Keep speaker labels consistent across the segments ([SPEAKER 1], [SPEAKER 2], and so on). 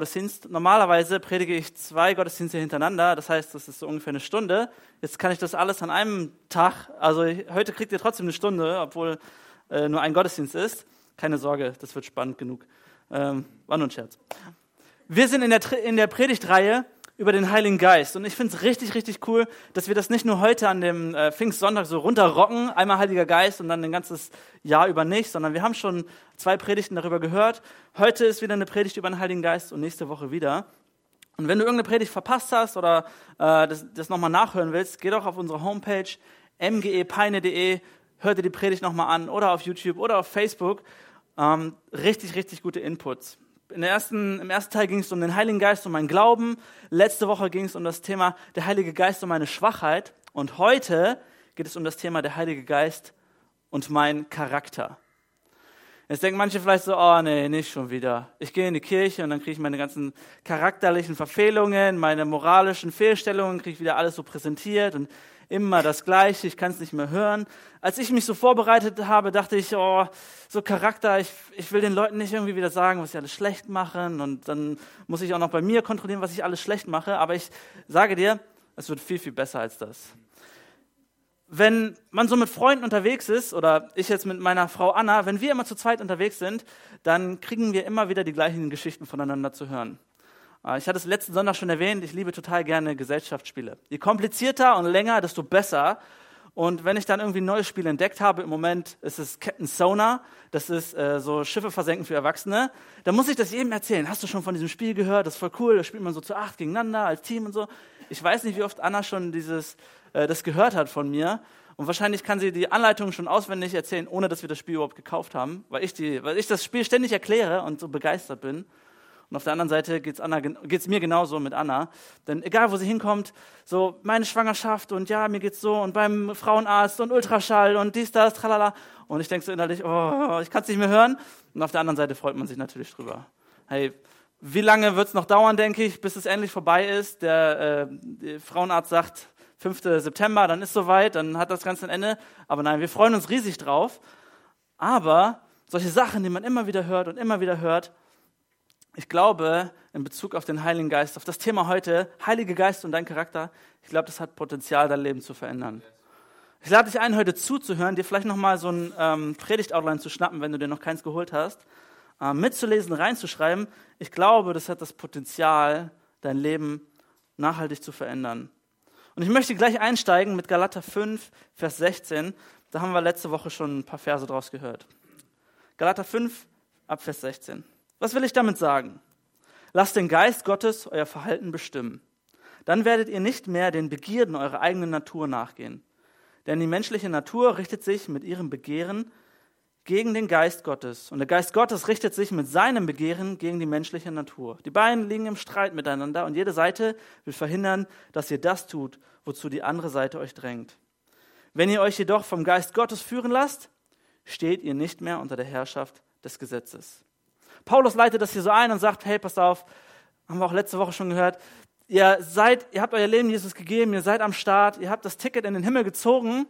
[SPEAKER 1] Gottesdienst. Normalerweise predige ich zwei Gottesdienste hintereinander, das heißt, das ist so ungefähr eine Stunde. Jetzt kann ich das alles an einem Tag, also heute kriegt ihr trotzdem eine Stunde, obwohl äh, nur ein Gottesdienst ist. Keine Sorge, das wird spannend genug. Ähm, war nur ein Scherz. Wir sind in der, in der Predigtreihe über den Heiligen Geist. Und ich finde es richtig, richtig cool, dass wir das nicht nur heute an dem äh, Pfingstsonntag so runterrocken, einmal Heiliger Geist und dann ein ganzes Jahr über nicht, sondern wir haben schon zwei Predigten darüber gehört. Heute ist wieder eine Predigt über den Heiligen Geist und nächste Woche wieder. Und wenn du irgendeine Predigt verpasst hast oder äh, das, das nochmal nachhören willst, geh doch auf unsere Homepage mgepeine.de, hör dir die Predigt nochmal an oder auf YouTube oder auf Facebook. Ähm, richtig, richtig gute Inputs in der ersten, im ersten Teil ging es um den Heiligen Geist, um meinen Glauben. Letzte Woche ging es um das Thema der Heilige Geist und meine Schwachheit. Und heute geht es um das Thema der Heilige Geist und mein Charakter. Jetzt denken manche vielleicht so, oh nee, nicht schon wieder. Ich gehe in die Kirche und dann kriege ich meine ganzen charakterlichen Verfehlungen, meine moralischen Fehlstellungen, kriege ich wieder alles so präsentiert und immer das Gleiche, ich kann es nicht mehr hören. Als ich mich so vorbereitet habe, dachte ich, oh, so Charakter, ich, ich will den Leuten nicht irgendwie wieder sagen, was sie alles schlecht machen und dann muss ich auch noch bei mir kontrollieren, was ich alles schlecht mache. Aber ich sage dir, es wird viel, viel besser als das. Wenn man so mit Freunden unterwegs ist, oder ich jetzt mit meiner Frau Anna, wenn wir immer zu zweit unterwegs sind, dann kriegen wir immer wieder die gleichen Geschichten voneinander zu hören. Ah, ich hatte es letzten Sonntag schon erwähnt, ich liebe total gerne Gesellschaftsspiele. Je komplizierter und länger, desto besser. Und wenn ich dann irgendwie ein neues Spiel entdeckt habe, im Moment ist es Captain Sonar, das ist äh, so Schiffe versenken für Erwachsene, dann muss ich das jedem erzählen. Hast du schon von diesem Spiel gehört? Das ist voll cool, da spielt man so zu acht gegeneinander als Team und so. Ich weiß nicht, wie oft Anna schon dieses, äh, das gehört hat von mir. Und wahrscheinlich kann sie die Anleitung schon auswendig erzählen, ohne dass wir das Spiel überhaupt gekauft haben, weil ich, die, weil ich das Spiel ständig erkläre und so begeistert bin. Und auf der anderen Seite geht es mir genauso mit Anna. Denn egal, wo sie hinkommt, so meine Schwangerschaft und ja, mir geht's so und beim Frauenarzt und Ultraschall und dies, das, tralala. Und ich denke so innerlich, oh, ich kann es nicht mehr hören. Und auf der anderen Seite freut man sich natürlich drüber. Hey, wie lange wird es noch dauern, denke ich, bis es endlich vorbei ist? Der, äh, der Frauenarzt sagt 5. September, dann ist soweit, dann hat das Ganze ein Ende. Aber nein, wir freuen uns riesig drauf. Aber solche Sachen, die man immer wieder hört und immer wieder hört, ich glaube, in Bezug auf den Heiligen Geist, auf das Thema heute, Heilige Geist und dein Charakter, ich glaube, das hat Potenzial, dein Leben zu verändern. Ich lade dich ein, heute zuzuhören, dir vielleicht nochmal so ein ähm, Predigt-Outline zu schnappen, wenn du dir noch keins geholt hast, äh, mitzulesen, reinzuschreiben. Ich glaube, das hat das Potenzial, dein Leben nachhaltig zu verändern. Und ich möchte gleich einsteigen mit Galater 5, Vers 16. Da haben wir letzte Woche schon ein paar Verse draus gehört. Galater 5, ab Vers 16. Was will ich damit sagen? Lasst den Geist Gottes euer Verhalten bestimmen. Dann werdet ihr nicht mehr den Begierden eurer eigenen Natur nachgehen. Denn die menschliche Natur richtet sich mit ihrem Begehren gegen den Geist Gottes. Und der Geist Gottes richtet sich mit seinem Begehren gegen die menschliche Natur. Die beiden liegen im Streit miteinander und jede Seite will verhindern, dass ihr das tut, wozu die andere Seite euch drängt. Wenn ihr euch jedoch vom Geist Gottes führen lasst, steht ihr nicht mehr unter der Herrschaft des Gesetzes. Paulus leitet das hier so ein und sagt, hey, pass auf, haben wir auch letzte Woche schon gehört, ihr seid, ihr habt euer Leben Jesus gegeben, ihr seid am Start, ihr habt das Ticket in den Himmel gezogen,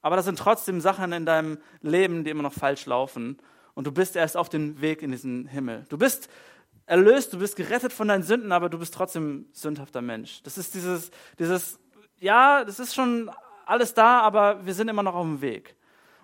[SPEAKER 1] aber da sind trotzdem Sachen in deinem Leben, die immer noch falsch laufen und du bist erst auf dem Weg in diesen Himmel. Du bist erlöst, du bist gerettet von deinen Sünden, aber du bist trotzdem sündhafter Mensch. Das ist dieses, dieses, ja, das ist schon alles da, aber wir sind immer noch auf dem Weg.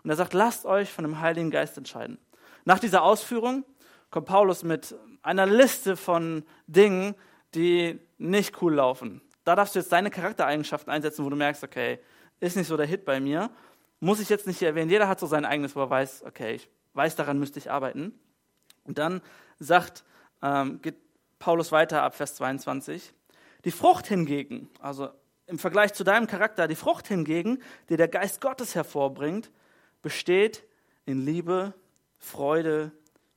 [SPEAKER 1] Und er sagt, lasst euch von dem Heiligen Geist entscheiden. Nach dieser Ausführung kommt Paulus mit einer Liste von Dingen, die nicht cool laufen. Da darfst du jetzt deine Charaktereigenschaften einsetzen, wo du merkst, okay, ist nicht so der Hit bei mir. Muss ich jetzt nicht hier erwähnen. Jeder hat so sein eigenes, wo er weiß, okay, ich weiß, daran müsste ich arbeiten. Und dann sagt, ähm, geht Paulus weiter ab Vers 22. Die Frucht hingegen, also im Vergleich zu deinem Charakter, die Frucht hingegen, die der Geist Gottes hervorbringt, besteht in Liebe, Freude,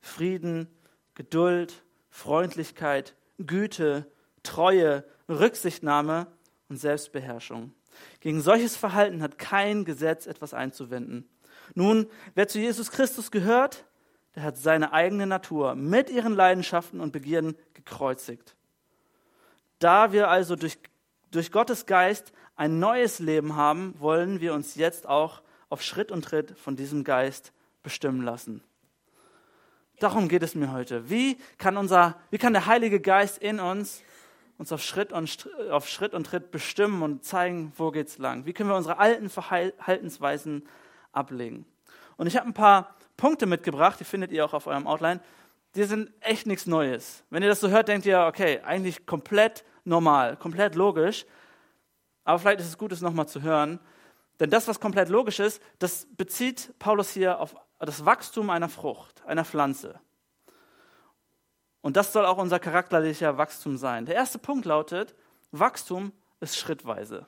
[SPEAKER 1] Frieden, Geduld, Freundlichkeit, Güte, Treue, Rücksichtnahme und Selbstbeherrschung. Gegen solches Verhalten hat kein Gesetz etwas einzuwenden. Nun, wer zu Jesus Christus gehört, der hat seine eigene Natur mit ihren Leidenschaften und Begierden gekreuzigt. Da wir also durch, durch Gottes Geist ein neues Leben haben, wollen wir uns jetzt auch auf Schritt und Tritt von diesem Geist bestimmen lassen. Darum geht es mir heute. Wie kann, unser, wie kann der Heilige Geist in uns uns auf Schritt, und, auf Schritt und Tritt bestimmen und zeigen, wo geht's lang? Wie können wir unsere alten Verhaltensweisen ablegen? Und ich habe ein paar Punkte mitgebracht, die findet ihr auch auf eurem Outline. Die sind echt nichts Neues. Wenn ihr das so hört, denkt ihr, okay, eigentlich komplett normal, komplett logisch. Aber vielleicht ist es gut, es nochmal zu hören. Denn das, was komplett logisch ist, das bezieht Paulus hier auf das Wachstum einer Frucht, einer Pflanze. Und das soll auch unser charakterlicher Wachstum sein. Der erste Punkt lautet, Wachstum ist schrittweise.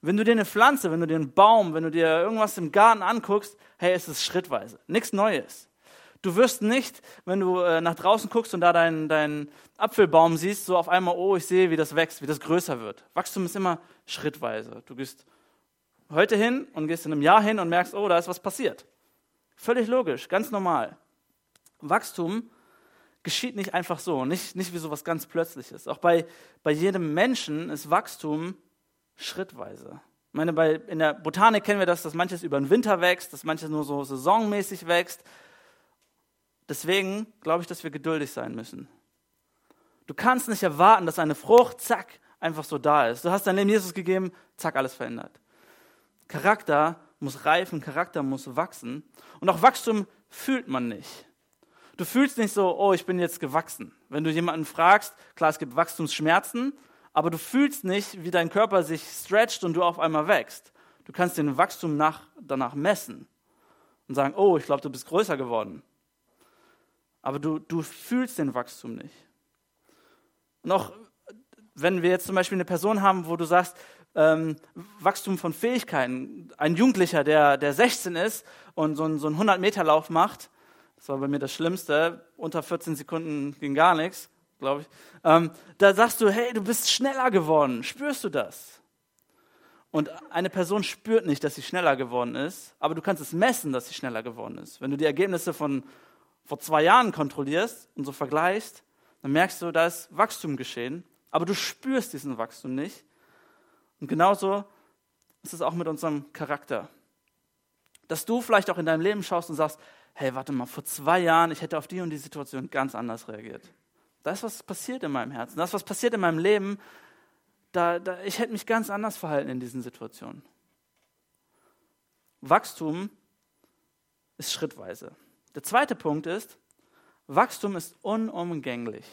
[SPEAKER 1] Wenn du dir eine Pflanze, wenn du dir einen Baum, wenn du dir irgendwas im Garten anguckst, hey, es ist schrittweise. Nichts Neues. Du wirst nicht, wenn du äh, nach draußen guckst und da deinen, deinen Apfelbaum siehst, so auf einmal, oh, ich sehe, wie das wächst, wie das größer wird. Wachstum ist immer schrittweise. Du gehst heute hin und gehst in einem Jahr hin und merkst, oh, da ist was passiert. Völlig logisch, ganz normal. Wachstum geschieht nicht einfach so, nicht, nicht wie so was ganz Plötzliches. Auch bei, bei jedem Menschen ist Wachstum schrittweise. Ich meine, bei, in der Botanik kennen wir das, dass manches über den Winter wächst, dass manches nur so saisonmäßig wächst. Deswegen glaube ich, dass wir geduldig sein müssen. Du kannst nicht erwarten, dass eine Frucht, zack, einfach so da ist. Du hast dein Leben Jesus gegeben, zack, alles verändert. Charakter muss reifen, Charakter muss wachsen. Und auch Wachstum fühlt man nicht. Du fühlst nicht so, oh, ich bin jetzt gewachsen. Wenn du jemanden fragst, klar, es gibt Wachstumsschmerzen, aber du fühlst nicht, wie dein Körper sich stretcht und du auf einmal wächst. Du kannst den Wachstum nach, danach messen und sagen, oh, ich glaube, du bist größer geworden. Aber du, du fühlst den Wachstum nicht. Und auch wenn wir jetzt zum Beispiel eine Person haben, wo du sagst, ähm, Wachstum von Fähigkeiten, ein Jugendlicher, der, der 16 ist und so, ein, so einen 100-Meter-Lauf macht, das war bei mir das Schlimmste, unter 14 Sekunden ging gar nichts, glaube ich, ähm, da sagst du, hey, du bist schneller geworden, spürst du das? Und eine Person spürt nicht, dass sie schneller geworden ist, aber du kannst es messen, dass sie schneller geworden ist. Wenn du die Ergebnisse von vor zwei Jahren kontrollierst und so vergleichst, dann merkst du, da ist Wachstum geschehen, aber du spürst diesen Wachstum nicht. Und genauso ist es auch mit unserem Charakter. Dass du vielleicht auch in deinem Leben schaust und sagst, hey, warte mal, vor zwei Jahren, ich hätte auf die und die Situation ganz anders reagiert. Da ist was passiert in meinem Herzen. Da ist was passiert in meinem Leben. Da, da, ich hätte mich ganz anders verhalten in diesen Situationen. Wachstum ist schrittweise. Der zweite Punkt ist, Wachstum ist unumgänglich.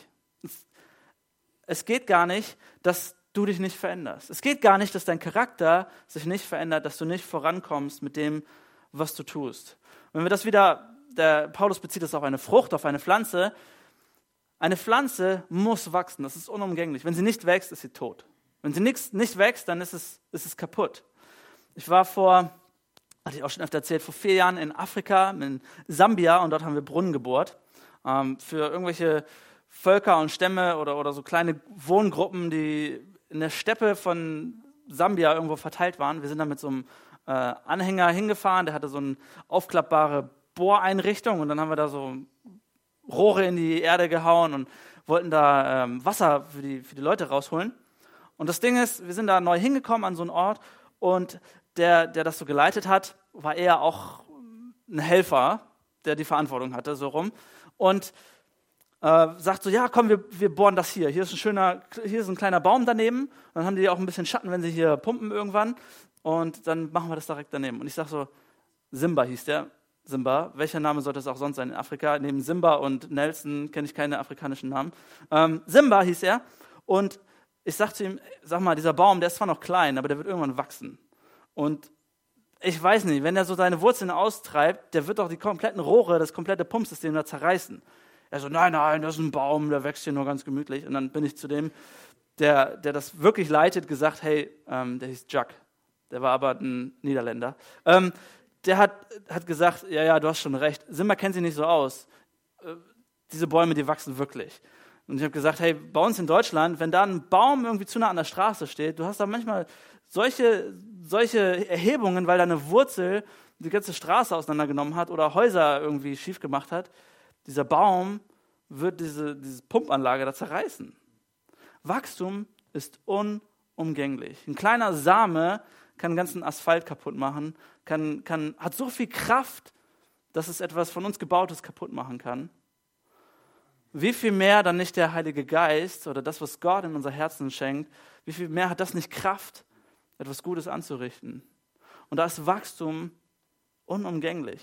[SPEAKER 1] Es geht gar nicht, dass du dich nicht veränderst. Es geht gar nicht, dass dein Charakter sich nicht verändert, dass du nicht vorankommst mit dem, was du tust. wenn wir das wieder, der Paulus bezieht es auf eine Frucht, auf eine Pflanze. Eine Pflanze muss wachsen, das ist unumgänglich. Wenn sie nicht wächst, ist sie tot. Wenn sie nicht, nicht wächst, dann ist es, ist es kaputt. Ich war vor, hatte ich auch schon öfter erzählt, vor vier Jahren in Afrika, in Sambia, und dort haben wir Brunnen gebohrt. Ähm, für irgendwelche Völker und Stämme oder, oder so kleine Wohngruppen, die in der Steppe von Sambia irgendwo verteilt waren. Wir sind da mit so einem äh, Anhänger hingefahren, der hatte so eine aufklappbare Bohreinrichtung und dann haben wir da so Rohre in die Erde gehauen und wollten da ähm, Wasser für die, für die Leute rausholen. Und das Ding ist, wir sind da neu hingekommen an so einen Ort und der, der das so geleitet hat, war eher auch ein Helfer, der die Verantwortung hatte, so rum. Und äh, sagt so, ja, komm, wir, wir bohren das hier. Hier ist ein schöner, hier ist ein kleiner Baum daneben. dann haben die auch ein bisschen Schatten, wenn sie hier pumpen irgendwann. Und dann machen wir das direkt daneben. Und ich sage so, Simba hieß der. Simba. Welcher Name sollte es auch sonst sein in Afrika? Neben Simba und Nelson kenne ich keine afrikanischen Namen. Ähm, Simba hieß er. Und ich sag zu ihm, sag mal, dieser Baum, der ist zwar noch klein, aber der wird irgendwann wachsen. Und ich weiß nicht, wenn er so seine Wurzeln austreibt, der wird doch die kompletten Rohre, das komplette Pumpsystem da zerreißen. Er so, nein, nein, das ist ein Baum, der wächst hier nur ganz gemütlich. Und dann bin ich zu dem, der, der das wirklich leitet, gesagt, hey, ähm, der hieß Jack. Der war aber ein Niederländer. Ähm, der hat, hat gesagt, ja, ja, du hast schon recht. Simba kennt sich nicht so aus. Äh, diese Bäume, die wachsen wirklich. Und ich habe gesagt, hey, bei uns in Deutschland, wenn da ein Baum irgendwie zu nah an der Straße steht, du hast da manchmal solche, solche Erhebungen, weil da eine Wurzel die ganze Straße auseinandergenommen hat oder Häuser irgendwie schief gemacht hat dieser Baum wird diese, diese Pumpanlage da zerreißen. Wachstum ist unumgänglich. Ein kleiner Same kann ganzen Asphalt kaputt machen, kann, kann, hat so viel Kraft, dass es etwas von uns Gebautes kaputt machen kann, wie viel mehr dann nicht der Heilige Geist oder das, was Gott in unser Herzen schenkt, wie viel mehr hat das nicht Kraft, etwas Gutes anzurichten? Und da ist Wachstum unumgänglich.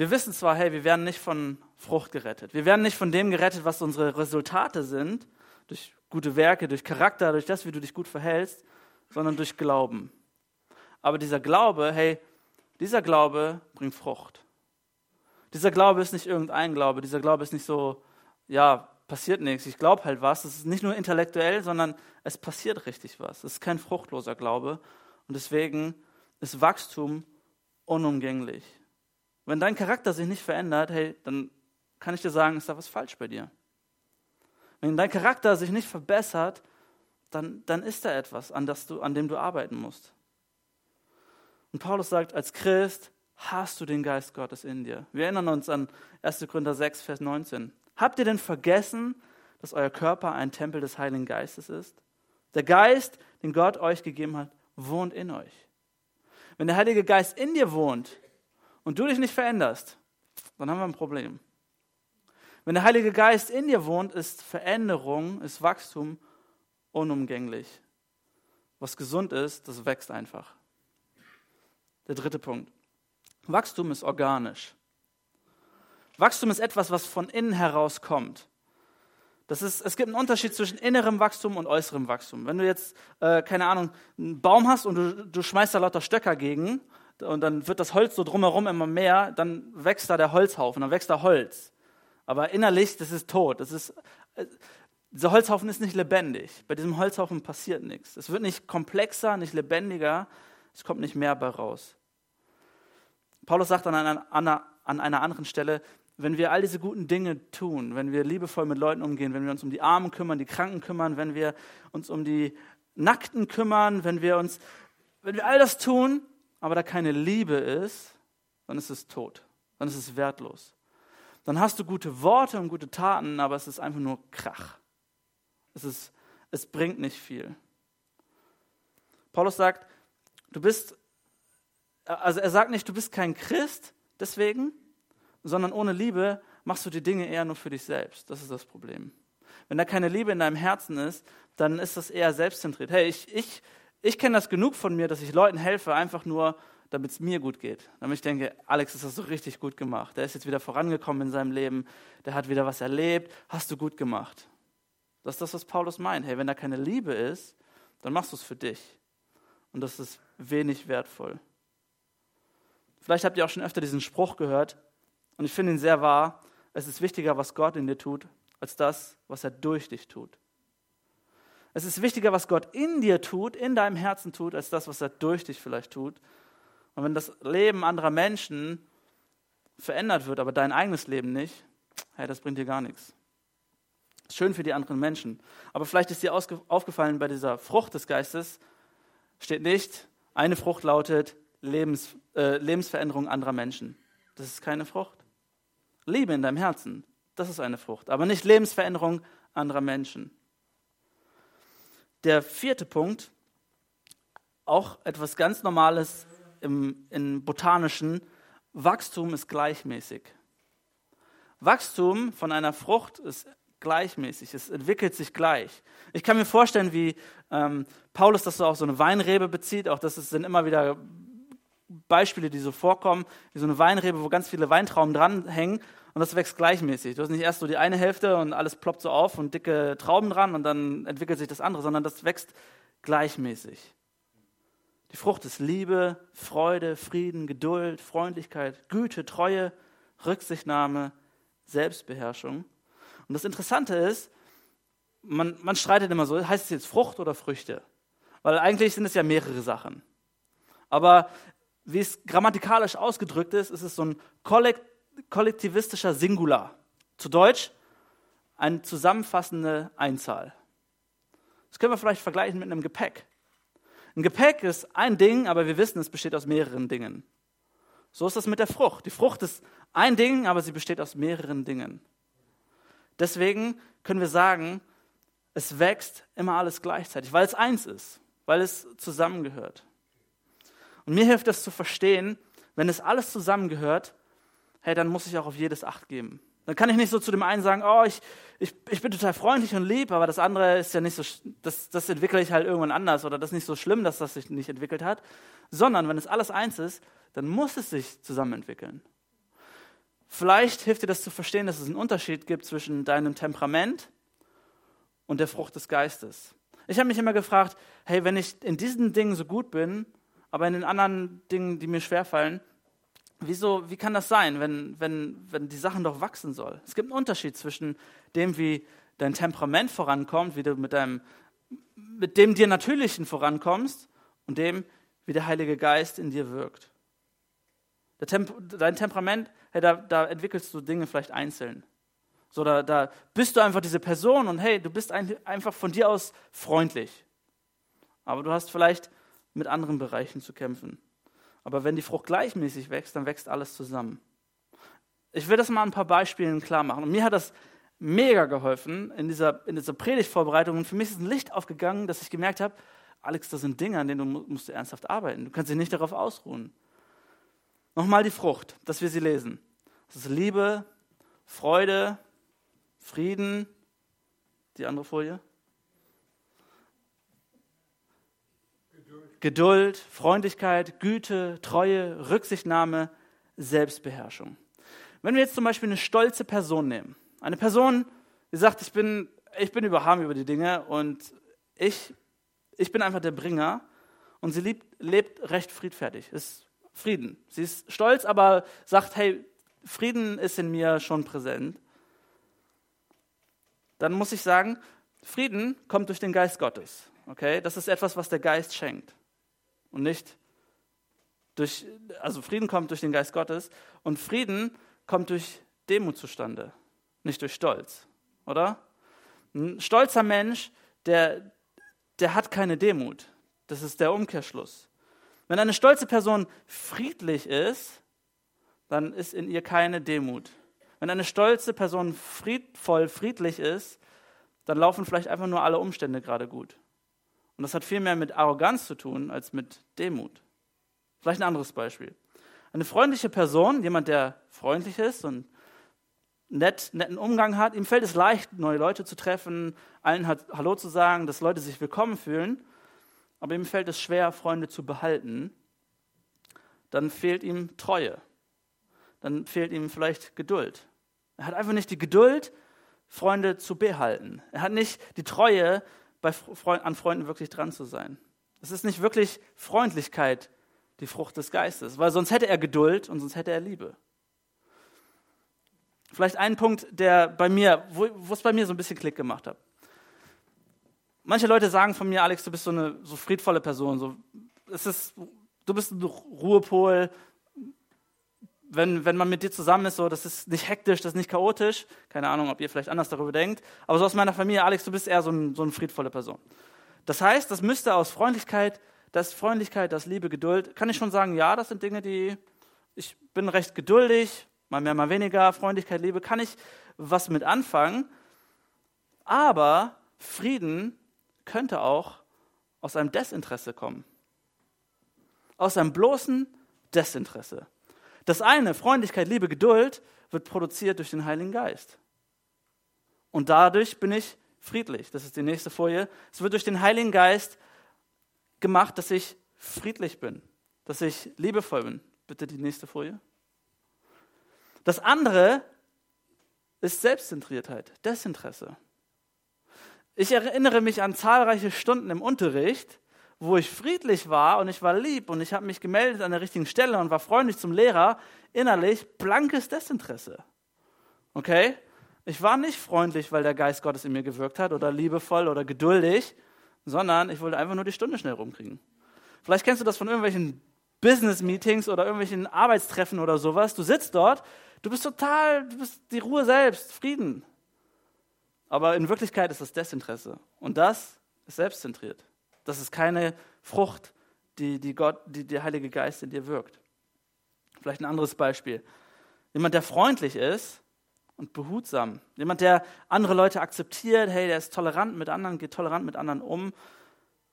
[SPEAKER 1] Wir wissen zwar, hey, wir werden nicht von Frucht gerettet. Wir werden nicht von dem gerettet, was unsere Resultate sind, durch gute Werke, durch Charakter, durch das, wie du dich gut verhältst, sondern durch Glauben. Aber dieser Glaube, hey, dieser Glaube bringt Frucht. Dieser Glaube ist nicht irgendein Glaube. Dieser Glaube ist nicht so, ja, passiert nichts, ich glaube halt was. Es ist nicht nur intellektuell, sondern es passiert richtig was. Es ist kein fruchtloser Glaube. Und deswegen ist Wachstum unumgänglich. Wenn dein Charakter sich nicht verändert, hey, dann kann ich dir sagen, ist da was falsch bei dir. Wenn dein Charakter sich nicht verbessert, dann, dann ist da etwas, an, das du, an dem du arbeiten musst. Und Paulus sagt, als Christ hast du den Geist Gottes in dir. Wir erinnern uns an 1. Korinther 6, Vers 19. Habt ihr denn vergessen, dass euer Körper ein Tempel des Heiligen Geistes ist? Der Geist, den Gott euch gegeben hat, wohnt in euch. Wenn der Heilige Geist in dir wohnt und du dich nicht veränderst, dann haben wir ein Problem. Wenn der Heilige Geist in dir wohnt, ist Veränderung, ist Wachstum unumgänglich. Was gesund ist, das wächst einfach. Der dritte Punkt. Wachstum ist organisch. Wachstum ist etwas, was von innen heraus kommt. Das ist, es gibt einen Unterschied zwischen innerem Wachstum und äußerem Wachstum. Wenn du jetzt, äh, keine Ahnung, einen Baum hast und du, du schmeißt da lauter Stöcker gegen und dann wird das Holz so drumherum immer mehr, dann wächst da der Holzhaufen, dann wächst da Holz. Aber innerlich, das ist tot. Das ist, äh, dieser Holzhaufen ist nicht lebendig. Bei diesem Holzhaufen passiert nichts. Es wird nicht komplexer, nicht lebendiger, es kommt nicht mehr bei raus. Paulus sagt an einer, an einer anderen Stelle, wenn wir all diese guten Dinge tun, wenn wir liebevoll mit Leuten umgehen, wenn wir uns um die Armen kümmern, die Kranken kümmern, wenn wir uns um die Nackten kümmern, wenn wir uns, wenn wir all das tun, aber da keine Liebe ist, dann ist es tot, dann ist es wertlos. Dann hast du gute Worte und gute Taten, aber es ist einfach nur Krach. Es, ist, es bringt nicht viel. Paulus sagt, du bist, also er sagt nicht, du bist kein Christ deswegen, sondern ohne Liebe machst du die Dinge eher nur für dich selbst. Das ist das Problem. Wenn da keine Liebe in deinem Herzen ist, dann ist das eher selbstzentriert. Hey, ich, ich, ich kenne das genug von mir, dass ich Leuten helfe, einfach nur, damit es mir gut geht. Damit ich denke, Alex, das hast du richtig gut gemacht. Der ist jetzt wieder vorangekommen in seinem Leben. Der hat wieder was erlebt. Hast du gut gemacht. Das ist das, was Paulus meint. Hey, wenn da keine Liebe ist, dann machst du es für dich. Und das ist wenig wertvoll. Vielleicht habt ihr auch schon öfter diesen Spruch gehört, und ich finde ihn sehr wahr. Es ist wichtiger, was Gott in dir tut, als das, was er durch dich tut. Es ist wichtiger, was Gott in dir tut, in deinem Herzen tut, als das, was er durch dich vielleicht tut. Und wenn das Leben anderer Menschen verändert wird, aber dein eigenes Leben nicht, hey, das bringt dir gar nichts. Schön für die anderen Menschen. Aber vielleicht ist dir aufgefallen, bei dieser Frucht des Geistes steht nicht, eine Frucht lautet Lebens, äh, Lebensveränderung anderer Menschen. Das ist keine Frucht. Liebe in deinem Herzen, das ist eine Frucht, aber nicht Lebensveränderung anderer Menschen. Der vierte Punkt, auch etwas ganz Normales im, im Botanischen, Wachstum ist gleichmäßig. Wachstum von einer Frucht ist gleichmäßig, es entwickelt sich gleich. Ich kann mir vorstellen, wie ähm, Paulus das so auf so eine Weinrebe bezieht, auch das sind immer wieder Beispiele, die so vorkommen, wie so eine Weinrebe, wo ganz viele Weintrauben dranhängen und das wächst gleichmäßig. Du hast nicht erst so die eine Hälfte und alles ploppt so auf und dicke Trauben dran und dann entwickelt sich das andere, sondern das wächst gleichmäßig. Die Frucht ist Liebe, Freude, Frieden, Geduld, Freundlichkeit, Güte, Treue, Rücksichtnahme, Selbstbeherrschung. Und das Interessante ist, man, man streitet immer so, heißt es jetzt Frucht oder Früchte? Weil eigentlich sind es ja mehrere Sachen. Aber wie es grammatikalisch ausgedrückt ist, ist es so ein Kollekt kollektivistischer Singular. Zu Deutsch eine zusammenfassende Einzahl. Das können wir vielleicht vergleichen mit einem Gepäck. Ein Gepäck ist ein Ding, aber wir wissen, es besteht aus mehreren Dingen. So ist das mit der Frucht. Die Frucht ist ein Ding, aber sie besteht aus mehreren Dingen. Deswegen können wir sagen, es wächst immer alles gleichzeitig, weil es eins ist, weil es zusammengehört. Und mir hilft das zu verstehen, wenn es alles zusammengehört, hey, dann muss ich auch auf jedes Acht geben. Dann kann ich nicht so zu dem einen sagen, oh, ich, ich, ich bin total freundlich und lieb, aber das andere ist ja nicht so, das, das entwickle ich halt irgendwann anders oder das ist nicht so schlimm, dass das sich nicht entwickelt hat. Sondern wenn es alles eins ist, dann muss es sich zusammen entwickeln. Vielleicht hilft dir das zu verstehen, dass es einen Unterschied gibt zwischen deinem Temperament und der Frucht des Geistes. Ich habe mich immer gefragt, hey, wenn ich in diesen Dingen so gut bin, aber in den anderen Dingen, die mir schwerfallen, wieso, wie kann das sein, wenn, wenn, wenn die Sachen doch wachsen soll? Es gibt einen Unterschied zwischen dem, wie dein Temperament vorankommt, wie du mit deinem, mit dem dir Natürlichen vorankommst und dem, wie der Heilige Geist in dir wirkt. Temp dein Temperament, hey, da, da, entwickelst du Dinge vielleicht einzeln. So, da, da bist du einfach diese Person und hey, du bist ein, einfach von dir aus freundlich. Aber du hast vielleicht mit anderen Bereichen zu kämpfen. Aber wenn die Frucht gleichmäßig wächst, dann wächst alles zusammen. Ich will das mal ein paar Beispielen klar machen. Und mir hat das mega geholfen in dieser, in dieser Predigtvorbereitung. Und für mich ist ein Licht aufgegangen, dass ich gemerkt habe, Alex, das sind Dinge, an denen du musst du ernsthaft arbeiten. Du kannst dich nicht darauf ausruhen. Nochmal die Frucht, dass wir sie lesen. Das ist Liebe, Freude, Frieden. Die andere Folie. Geduld, Freundlichkeit, Güte, Treue, Rücksichtnahme, Selbstbeherrschung. Wenn wir jetzt zum Beispiel eine stolze Person nehmen, eine Person, die sagt, ich bin, ich bin überhaben über die Dinge und ich, ich bin einfach der Bringer und sie lebt, lebt recht friedfertig, ist Frieden. Sie ist stolz, aber sagt, hey, Frieden ist in mir schon präsent. Dann muss ich sagen, Frieden kommt durch den Geist Gottes. Okay? Das ist etwas, was der Geist schenkt und nicht durch, also Frieden kommt durch den Geist Gottes und Frieden kommt durch Demut zustande, nicht durch Stolz, oder? Ein stolzer Mensch, der, der hat keine Demut. Das ist der Umkehrschluss. Wenn eine stolze Person friedlich ist, dann ist in ihr keine Demut. Wenn eine stolze Person friedvoll, friedlich ist, dann laufen vielleicht einfach nur alle Umstände gerade gut. Und das hat viel mehr mit Arroganz zu tun als mit Demut. Vielleicht ein anderes Beispiel. Eine freundliche Person, jemand, der freundlich ist und nett, netten Umgang hat, ihm fällt es leicht, neue Leute zu treffen, allen Hallo zu sagen, dass Leute sich willkommen fühlen, aber ihm fällt es schwer, Freunde zu behalten. Dann fehlt ihm Treue. Dann fehlt ihm vielleicht Geduld. Er hat einfach nicht die Geduld, Freunde zu behalten. Er hat nicht die Treue, bei an Freunden wirklich dran zu sein. Es ist nicht wirklich Freundlichkeit, die Frucht des Geistes, weil sonst hätte er Geduld und sonst hätte er Liebe. Vielleicht ein Punkt, der bei mir, wo, wo es bei mir so ein bisschen Klick gemacht hat. Manche Leute sagen von mir, Alex, du bist so eine so friedvolle Person. So, es ist, du bist ein Ruhepol, wenn, wenn man mit dir zusammen ist, so, das ist nicht hektisch, das ist nicht chaotisch. Keine Ahnung, ob ihr vielleicht anders darüber denkt. Aber so aus meiner Familie, Alex, du bist eher so, ein, so eine friedvolle Person. Das heißt, das müsste aus Freundlichkeit, das Freundlichkeit, das Liebe, Geduld, kann ich schon sagen, ja, das sind Dinge, die, ich bin recht geduldig, mal mehr, mal weniger, Freundlichkeit, Liebe, kann ich was mit anfangen. Aber Frieden könnte auch aus einem Desinteresse kommen. Aus einem bloßen Desinteresse. Das eine, Freundlichkeit, Liebe, Geduld, wird produziert durch den Heiligen Geist. Und dadurch bin ich friedlich. Das ist die nächste Folie. Es wird durch den Heiligen Geist gemacht, dass ich friedlich bin, dass ich liebevoll bin. Bitte die nächste Folie. Das andere ist Selbstzentriertheit, Desinteresse. Ich erinnere mich an zahlreiche Stunden im Unterricht, wo ich friedlich war und ich war lieb und ich habe mich gemeldet an der richtigen Stelle und war freundlich zum Lehrer, innerlich blankes Desinteresse. Okay? Ich war nicht freundlich, weil der Geist Gottes in mir gewirkt hat oder liebevoll oder geduldig, sondern ich wollte einfach nur die Stunde schnell rumkriegen. Vielleicht kennst du das von irgendwelchen Business-Meetings oder irgendwelchen Arbeitstreffen oder sowas. Du sitzt dort, du bist total, du bist die Ruhe selbst, Frieden. Aber in Wirklichkeit ist das Desinteresse. Und das ist selbstzentriert. Das ist keine Frucht, die, die, Gott, die der Heilige Geist in dir wirkt. Vielleicht ein anderes Beispiel. Jemand, der freundlich ist und behutsam. Jemand, der andere Leute akzeptiert. Hey, der ist tolerant mit anderen, geht tolerant mit anderen um,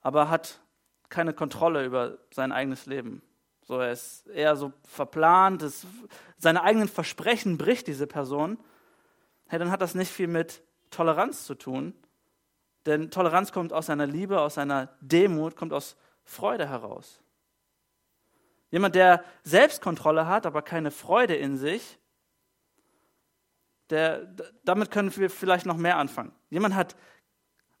[SPEAKER 1] aber hat keine Kontrolle über sein eigenes Leben. So, er ist eher so verplant, ist, seine eigenen Versprechen bricht diese Person. Hey, dann hat das nicht viel mit Toleranz zu tun. Denn Toleranz kommt aus seiner Liebe, aus seiner Demut, kommt aus Freude heraus. Jemand, der Selbstkontrolle hat, aber keine Freude in sich, der, damit können wir vielleicht noch mehr anfangen. Jemand hat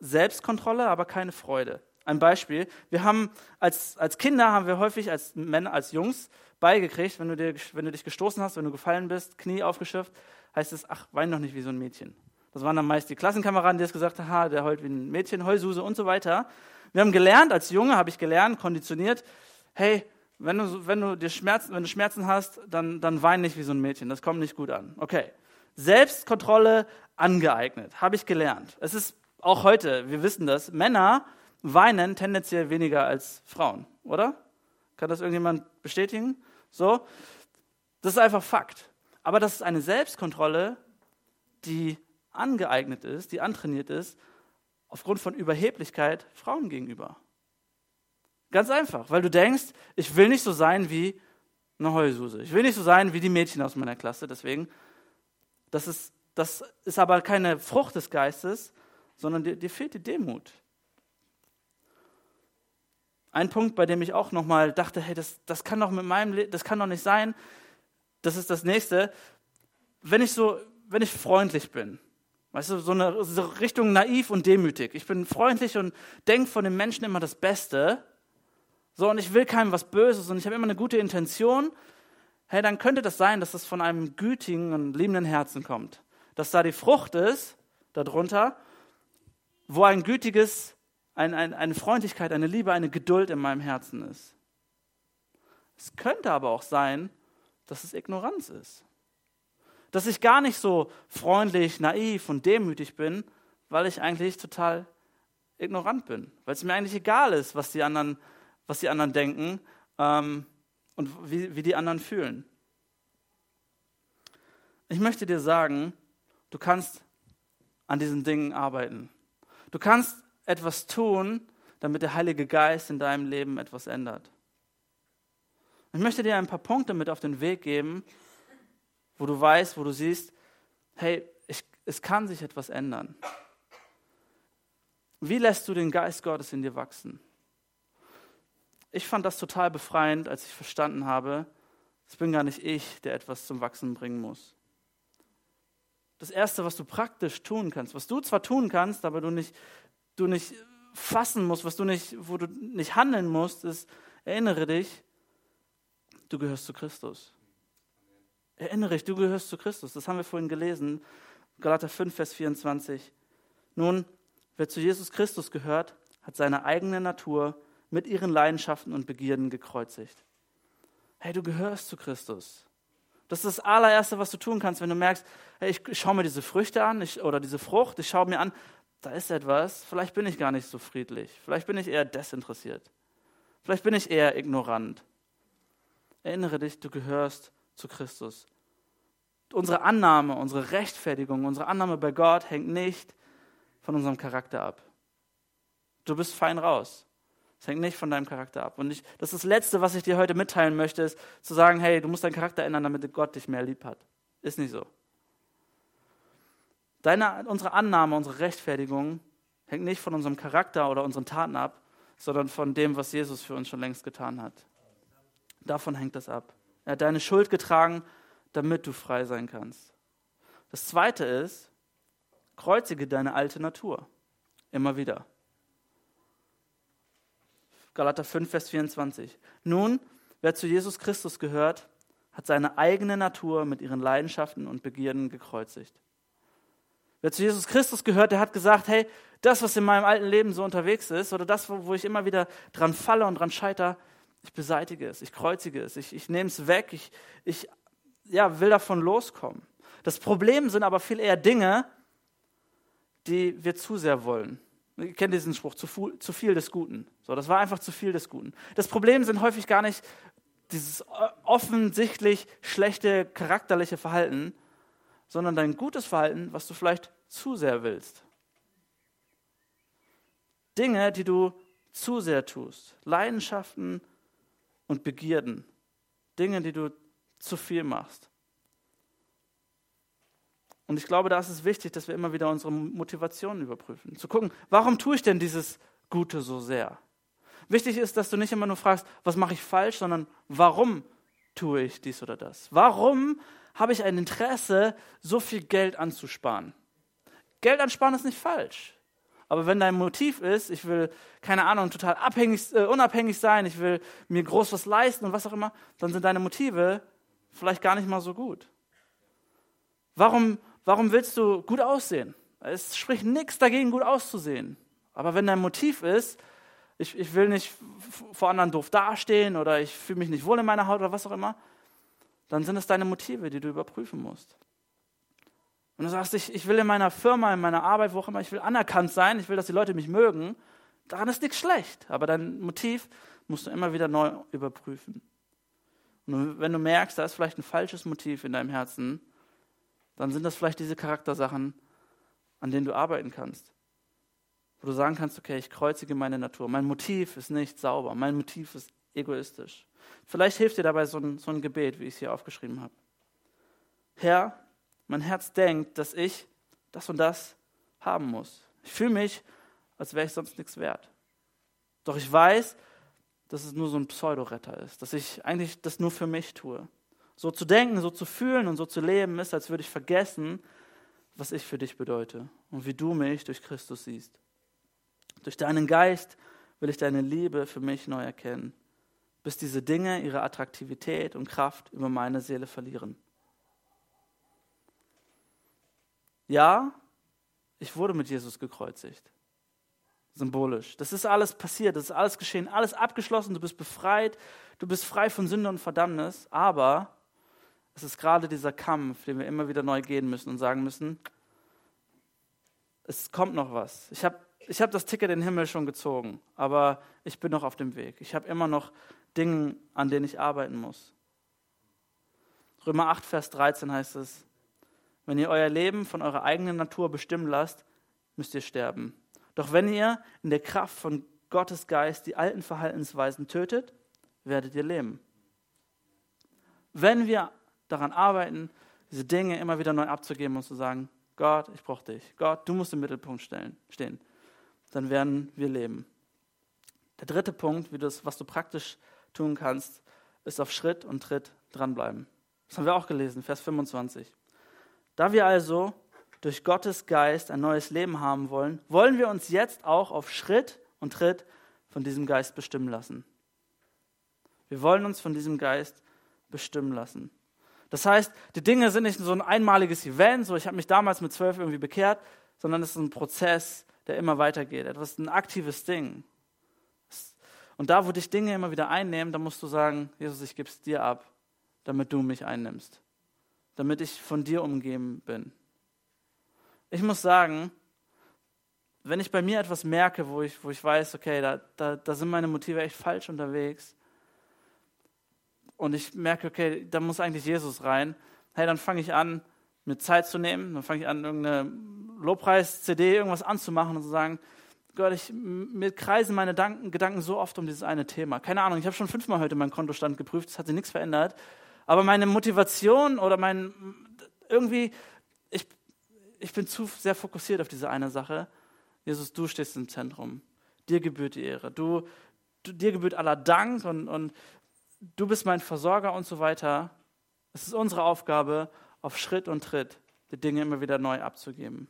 [SPEAKER 1] Selbstkontrolle, aber keine Freude. Ein Beispiel. Wir haben als, als Kinder haben wir häufig als Männer, als Jungs beigekriegt, wenn du, dir, wenn du dich gestoßen hast, wenn du gefallen bist, Knie aufgeschürft, heißt es, ach, wein doch nicht wie so ein Mädchen. Das waren dann meist die Klassenkameraden, die es gesagt haben, ha, der heult wie ein Mädchen, Heulsuse und so weiter. Wir haben gelernt, als Junge habe ich gelernt, konditioniert, hey, wenn du, wenn du, dir Schmerzen, wenn du Schmerzen hast, dann, dann wein nicht wie so ein Mädchen, das kommt nicht gut an. Okay. Selbstkontrolle angeeignet, habe ich gelernt. Es ist auch heute, wir wissen das, Männer weinen tendenziell weniger als Frauen, oder? Kann das irgendjemand bestätigen? So? Das ist einfach Fakt. Aber das ist eine Selbstkontrolle, die angeeignet ist, die antrainiert ist, aufgrund von Überheblichkeit Frauen gegenüber. Ganz einfach, weil du denkst, ich will nicht so sein wie eine Heulsuse. Ich will nicht so sein wie die Mädchen aus meiner Klasse. Deswegen, das ist, das ist aber keine Frucht des Geistes, sondern dir, dir fehlt die Demut. Ein Punkt, bei dem ich auch nochmal dachte, hey, das, das kann doch mit meinem Leben, das kann doch nicht sein. Das ist das nächste. Wenn ich so, wenn ich freundlich bin, weißt du, so eine so Richtung naiv und demütig. Ich bin freundlich und denke von den Menschen immer das Beste. So, und ich will keinem was Böses und ich habe immer eine gute Intention. Hey, dann könnte das sein, dass das von einem gütigen und liebenden Herzen kommt. Dass da die Frucht ist, darunter, wo ein gütiges ein, ein, eine Freundlichkeit, eine Liebe, eine Geduld in meinem Herzen ist. Es könnte aber auch sein, dass es Ignoranz ist. Dass ich gar nicht so freundlich, naiv und demütig bin, weil ich eigentlich total ignorant bin. Weil es mir eigentlich egal ist, was die anderen, was die anderen denken ähm, und wie, wie die anderen fühlen. Ich möchte dir sagen, du kannst an diesen Dingen arbeiten. Du kannst etwas tun, damit der Heilige Geist in deinem Leben etwas ändert. Ich möchte dir ein paar Punkte mit auf den Weg geben, wo du weißt, wo du siehst, hey, ich, es kann sich etwas ändern. Wie lässt du den Geist Gottes in dir wachsen? Ich fand das total befreiend, als ich verstanden habe, es bin gar nicht ich, der etwas zum Wachsen bringen muss. Das Erste, was du praktisch tun kannst, was du zwar tun kannst, aber du nicht du nicht fassen musst, was du nicht, wo du nicht handeln musst, ist, erinnere dich, du gehörst zu Christus. Erinnere dich, du gehörst zu Christus. Das haben wir vorhin gelesen. Galater 5, Vers 24. Nun, wer zu Jesus Christus gehört, hat seine eigene Natur mit ihren Leidenschaften und Begierden gekreuzigt. Hey, du gehörst zu Christus. Das ist das allererste, was du tun kannst, wenn du merkst, hey, ich, schaue mir diese Früchte an ich, oder diese Frucht, ich schaue mir an, da ist etwas, vielleicht bin ich gar nicht so friedlich, vielleicht bin ich eher desinteressiert, vielleicht bin ich eher ignorant. Erinnere dich, du gehörst zu Christus. Unsere Annahme, unsere Rechtfertigung, unsere Annahme bei Gott hängt nicht von unserem Charakter ab. Du bist fein raus. Es hängt nicht von deinem Charakter ab. Und ich, das ist das Letzte, was ich dir heute mitteilen möchte, ist zu sagen, hey, du musst deinen Charakter ändern, damit Gott dich mehr lieb hat. Ist nicht so. Deine, unsere Annahme, unsere Rechtfertigung hängt nicht von unserem Charakter oder unseren Taten ab, sondern von dem, was Jesus für uns schon längst getan hat. Davon hängt das ab. Er hat deine Schuld getragen, damit du frei sein kannst. Das zweite ist, kreuzige deine alte Natur. Immer wieder. Galater 5, Vers 24. Nun, wer zu Jesus Christus gehört, hat seine eigene Natur mit ihren Leidenschaften und Begierden gekreuzigt. Wer zu Jesus Christus gehört, der hat gesagt, hey, das, was in meinem alten Leben so unterwegs ist, oder das, wo, ich immer wieder dran falle und dran scheiter, ich beseitige es, ich kreuzige es, ich, ich nehme es weg, ich, ich ja, will davon loskommen. Das Problem sind aber viel eher Dinge, die wir zu sehr wollen. Ihr kennt diesen Spruch, zu, zu viel des Guten. So, das war einfach zu viel des Guten. Das Problem sind häufig gar nicht dieses offensichtlich schlechte charakterliche Verhalten, sondern dein gutes Verhalten, was du vielleicht zu sehr willst. Dinge, die du zu sehr tust, Leidenschaften und Begierden, Dinge, die du zu viel machst. Und ich glaube, da ist es wichtig, dass wir immer wieder unsere Motivationen überprüfen. Zu gucken, warum tue ich denn dieses Gute so sehr? Wichtig ist, dass du nicht immer nur fragst, was mache ich falsch, sondern warum tue ich dies oder das? Warum habe ich ein Interesse, so viel Geld anzusparen? Geld ansparen ist nicht falsch. Aber wenn dein Motiv ist, ich will, keine Ahnung, total abhängig, äh, unabhängig sein, ich will mir groß was leisten und was auch immer, dann sind deine Motive vielleicht gar nicht mal so gut. Warum, warum willst du gut aussehen? Es spricht nichts dagegen, gut auszusehen. Aber wenn dein Motiv ist, ich, ich will nicht vor anderen doof dastehen oder ich fühle mich nicht wohl in meiner Haut oder was auch immer, dann sind es deine Motive, die du überprüfen musst. Und du sagst, ich, ich will in meiner Firma, in meiner Arbeit, wo auch immer, ich will anerkannt sein, ich will, dass die Leute mich mögen, daran ist nichts schlecht. Aber dein Motiv musst du immer wieder neu überprüfen. Und wenn du merkst, da ist vielleicht ein falsches Motiv in deinem Herzen, dann sind das vielleicht diese Charaktersachen, an denen du arbeiten kannst wo du sagen kannst, okay, ich kreuzige meine Natur. Mein Motiv ist nicht sauber, mein Motiv ist egoistisch. Vielleicht hilft dir dabei so ein, so ein Gebet, wie ich es hier aufgeschrieben habe. Herr, mein Herz denkt, dass ich das und das haben muss. Ich fühle mich, als wäre ich sonst nichts wert. Doch ich weiß, dass es nur so ein Pseudoretter ist, dass ich eigentlich das nur für mich tue. So zu denken, so zu fühlen und so zu leben ist, als würde ich vergessen, was ich für dich bedeute und wie du mich durch Christus siehst. Durch deinen Geist will ich deine Liebe für mich neu erkennen, bis diese Dinge ihre Attraktivität und Kraft über meine Seele verlieren. Ja, ich wurde mit Jesus gekreuzigt. Symbolisch. Das ist alles passiert, das ist alles geschehen, alles abgeschlossen, du bist befreit, du bist frei von Sünde und Verdammnis, aber es ist gerade dieser Kampf, den wir immer wieder neu gehen müssen und sagen müssen, es kommt noch was. Ich habe ich habe das Ticket in den Himmel schon gezogen, aber ich bin noch auf dem Weg. Ich habe immer noch Dinge, an denen ich arbeiten muss. Römer 8, Vers 13 heißt es, wenn ihr euer Leben von eurer eigenen Natur bestimmen lasst, müsst ihr sterben. Doch wenn ihr in der Kraft von Gottes Geist die alten Verhaltensweisen tötet, werdet ihr leben. Wenn wir daran arbeiten, diese Dinge immer wieder neu abzugeben und zu sagen, Gott, ich brauche dich. Gott, du musst im Mittelpunkt stellen, stehen dann werden wir leben. Der dritte Punkt, wie das, was du praktisch tun kannst, ist auf Schritt und Tritt dranbleiben. Das haben wir auch gelesen, Vers 25. Da wir also durch Gottes Geist ein neues Leben haben wollen, wollen wir uns jetzt auch auf Schritt und Tritt von diesem Geist bestimmen lassen. Wir wollen uns von diesem Geist bestimmen lassen. Das heißt, die Dinge sind nicht so ein einmaliges Event, so ich habe mich damals mit zwölf irgendwie bekehrt, sondern es ist ein Prozess, der immer weitergeht. Etwas, ein aktives Ding. Und da, wo dich Dinge immer wieder einnehmen, da musst du sagen, Jesus, ich gebe es dir ab, damit du mich einnimmst. Damit ich von dir umgeben bin. Ich muss sagen, wenn ich bei mir etwas merke, wo ich, wo ich weiß, okay, da, da, da sind meine Motive echt falsch unterwegs, und ich merke, okay, da muss eigentlich Jesus rein, hey, dann fange ich an, mir Zeit zu nehmen, dann fange ich an, irgendeine Lobpreis-CD irgendwas anzumachen und zu sagen, Gott, ich, mir kreisen meine Danken, Gedanken so oft um dieses eine Thema. Keine Ahnung, ich habe schon fünfmal heute meinen Kontostand geprüft, es hat sich nichts verändert. Aber meine Motivation oder mein, irgendwie, ich, ich bin zu sehr fokussiert auf diese eine Sache. Jesus, du stehst im Zentrum. Dir gebührt die Ehre. Du, du, dir gebührt aller Dank und, und du bist mein Versorger und so weiter. Es ist unsere Aufgabe, auf Schritt und Tritt die Dinge immer wieder neu abzugeben.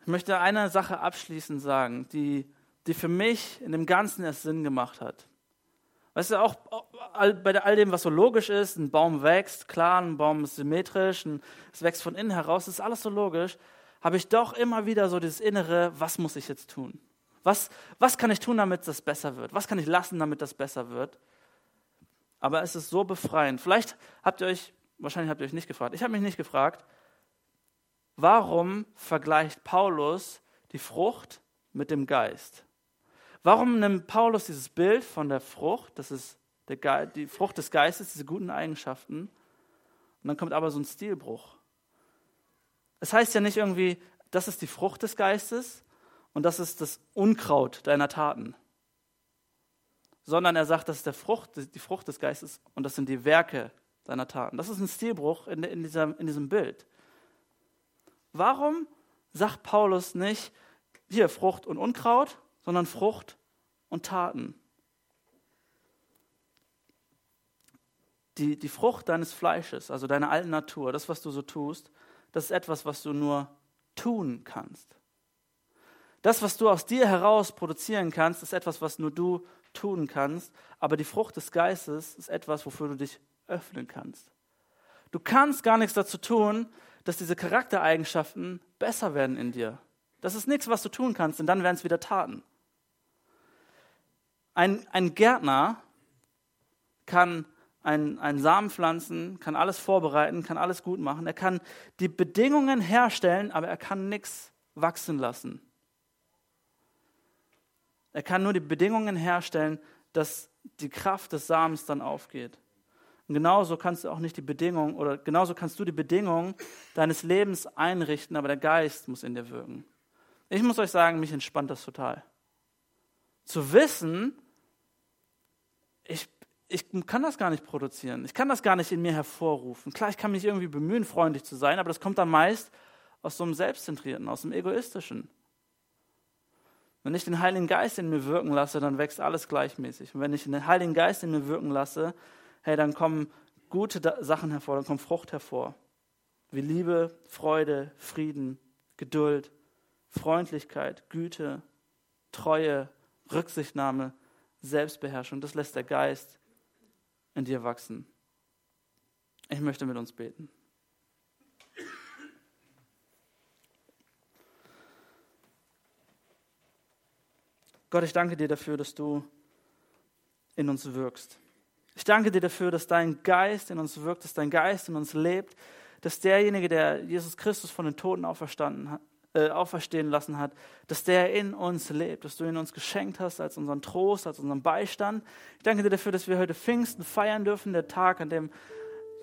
[SPEAKER 1] Ich möchte eine Sache abschließend sagen, die, die für mich in dem Ganzen erst Sinn gemacht hat. Weißt du, auch bei all dem, was so logisch ist, ein Baum wächst, klar, ein Baum ist symmetrisch, es wächst von innen heraus, ist alles so logisch, habe ich doch immer wieder so dieses Innere, was muss ich jetzt tun? Was, was kann ich tun, damit das besser wird? Was kann ich lassen, damit das besser wird? Aber es ist so befreiend. Vielleicht habt ihr euch, wahrscheinlich habt ihr euch nicht gefragt, ich habe mich nicht gefragt, warum vergleicht Paulus die Frucht mit dem Geist? Warum nimmt Paulus dieses Bild von der Frucht, das ist der die Frucht des Geistes, diese guten Eigenschaften, und dann kommt aber so ein Stilbruch. Es heißt ja nicht irgendwie, das ist die Frucht des Geistes und das ist das Unkraut deiner Taten. sondern er sagt, das ist der Frucht, die Frucht des Geistes und das sind die Werke seiner Taten. Das ist ein Stilbruch in, in, dieser, in diesem Bild. Warum sagt Paulus nicht hier Frucht und Unkraut, sondern Frucht und Taten? Die, die Frucht deines Fleisches, also deiner alten Natur, das, was du so tust, das ist etwas, was du nur tun kannst. Das, was du aus dir heraus produzieren kannst, ist etwas, was nur du tun kannst. Aber die Frucht des Geistes ist etwas, wofür du dich öffnen kannst. Du kannst gar nichts dazu tun, dass diese Charaktereigenschaften besser werden in dir. Das ist nichts, was du tun kannst, denn dann werden es wieder Taten. Ein, ein Gärtner kann einen, einen Samen pflanzen, kann alles vorbereiten, kann alles gut machen. Er kann die Bedingungen herstellen, aber er kann nichts wachsen lassen. Er kann nur die Bedingungen herstellen, dass die Kraft des Samens dann aufgeht. Und genauso kannst du auch nicht die Bedingungen oder genauso kannst du die Bedingungen deines Lebens einrichten, aber der Geist muss in dir wirken. Ich muss euch sagen, mich entspannt das total. Zu wissen, ich, ich kann das gar nicht produzieren. Ich kann das gar nicht in mir hervorrufen. Klar, ich kann mich irgendwie bemühen, freundlich zu sein, aber das kommt dann meist aus so einem Selbstzentrierten, aus dem Egoistischen. Wenn ich den Heiligen Geist in mir wirken lasse, dann wächst alles gleichmäßig. Und wenn ich den Heiligen Geist in mir wirken lasse, hey, dann kommen gute Sachen hervor, dann kommt Frucht hervor. Wie Liebe, Freude, Frieden, Geduld, Freundlichkeit, Güte, Treue, Rücksichtnahme, Selbstbeherrschung. Das lässt der Geist in dir wachsen. Ich möchte mit uns beten. Gott, ich danke dir dafür, dass du in uns wirkst. Ich danke dir dafür, dass dein Geist in uns wirkt, dass dein Geist in uns lebt, dass derjenige, der Jesus Christus von den Toten auferstanden hat, äh, auferstehen lassen hat, dass der in uns lebt, dass du ihn uns geschenkt hast als unseren Trost, als unseren Beistand. Ich danke dir dafür, dass wir heute Pfingsten feiern dürfen, der Tag, an dem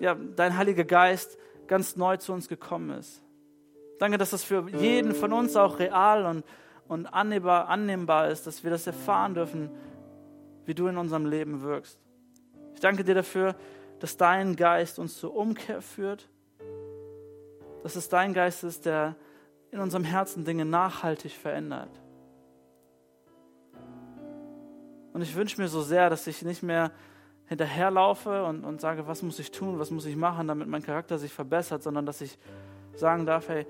[SPEAKER 1] ja, dein Heiliger Geist ganz neu zu uns gekommen ist. Danke, dass das für jeden von uns auch real und, und annehmbar, annehmbar ist, dass wir das erfahren dürfen, wie du in unserem Leben wirkst. Ich danke dir dafür, dass dein Geist uns zur Umkehr führt, dass es dein Geist ist, der in unserem Herzen Dinge nachhaltig verändert. Und ich wünsche mir so sehr, dass ich nicht mehr hinterherlaufe und, und sage, was muss ich tun, was muss ich machen, damit mein Charakter sich verbessert, sondern dass ich sagen darf, hey,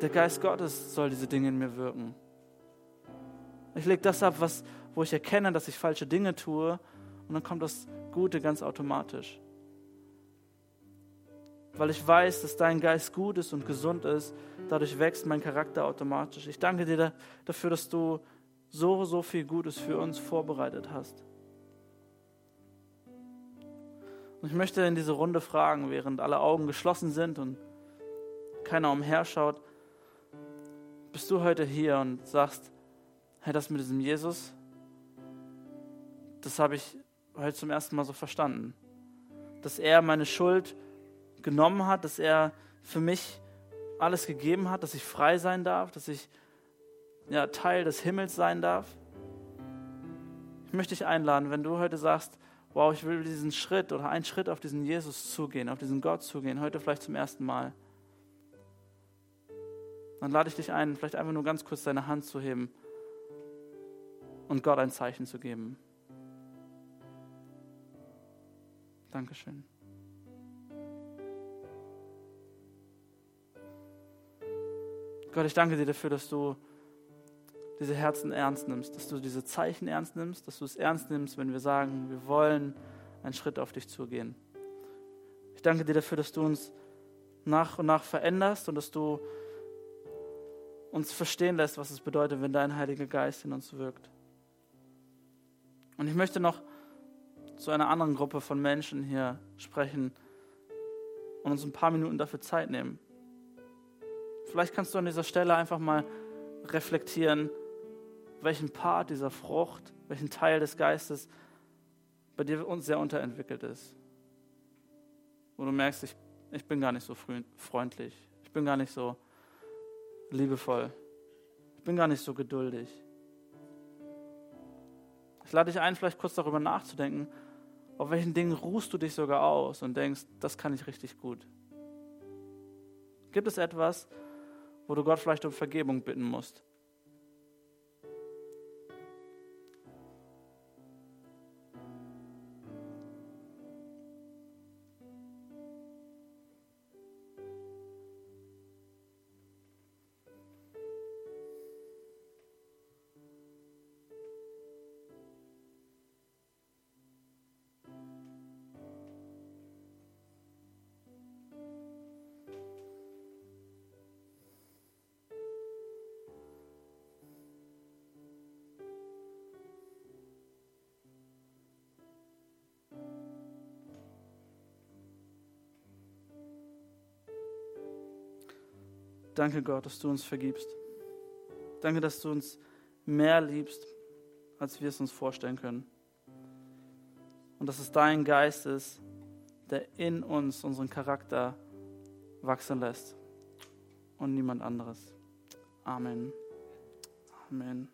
[SPEAKER 1] der Geist Gottes soll diese Dinge in mir wirken. Ich lege das ab, was, wo ich erkenne, dass ich falsche Dinge tue, und dann kommt das Gute ganz automatisch. Weil ich weiß, dass dein Geist gut ist und gesund ist, dadurch wächst mein Charakter automatisch. Ich danke dir dafür, dass du so, so viel Gutes für uns vorbereitet hast. Und ich möchte in diese Runde fragen, während alle Augen geschlossen sind und keiner umherschaut, bist du heute hier und sagst, hey, das mit diesem Jesus, das habe ich heute zum ersten Mal so verstanden. Dass er meine Schuld genommen hat, dass er für mich alles gegeben hat, dass ich frei sein darf, dass ich ja, Teil des Himmels sein darf. Ich möchte dich einladen, wenn du heute sagst, wow, ich will diesen Schritt oder einen Schritt auf diesen Jesus zugehen, auf diesen Gott zugehen, heute vielleicht zum ersten Mal. Dann lade ich dich ein, vielleicht einfach nur ganz kurz deine Hand zu heben und Gott ein Zeichen zu geben. Dankeschön. Gott, ich danke dir dafür, dass du diese Herzen ernst nimmst, dass du diese Zeichen ernst nimmst, dass du es ernst nimmst, wenn wir sagen, wir wollen einen Schritt auf dich zugehen. Ich danke dir dafür, dass du uns nach und nach veränderst und dass du uns verstehen lässt, was es bedeutet, wenn dein Heiliger Geist in uns wirkt. Und ich möchte noch zu einer anderen Gruppe von Menschen hier sprechen und uns ein paar Minuten dafür Zeit nehmen. Vielleicht kannst du an dieser Stelle einfach mal reflektieren, welchen Part dieser Frucht, welchen Teil des Geistes bei dir uns sehr unterentwickelt ist. Wo du merkst, ich, ich bin gar nicht so freundlich, ich bin gar nicht so liebevoll, ich bin gar nicht so geduldig. lade dich ein, vielleicht kurz darüber nachzudenken, auf welchen Dingen ruhst du dich sogar aus und denkst, das kann ich richtig gut. Gibt es etwas, wo du Gott vielleicht um Vergebung bitten musst? Danke, Gott, dass du uns vergibst. Danke, dass du uns mehr liebst, als wir es uns vorstellen können. Und dass es dein Geist ist, der in uns unseren Charakter wachsen lässt und niemand anderes. Amen. Amen.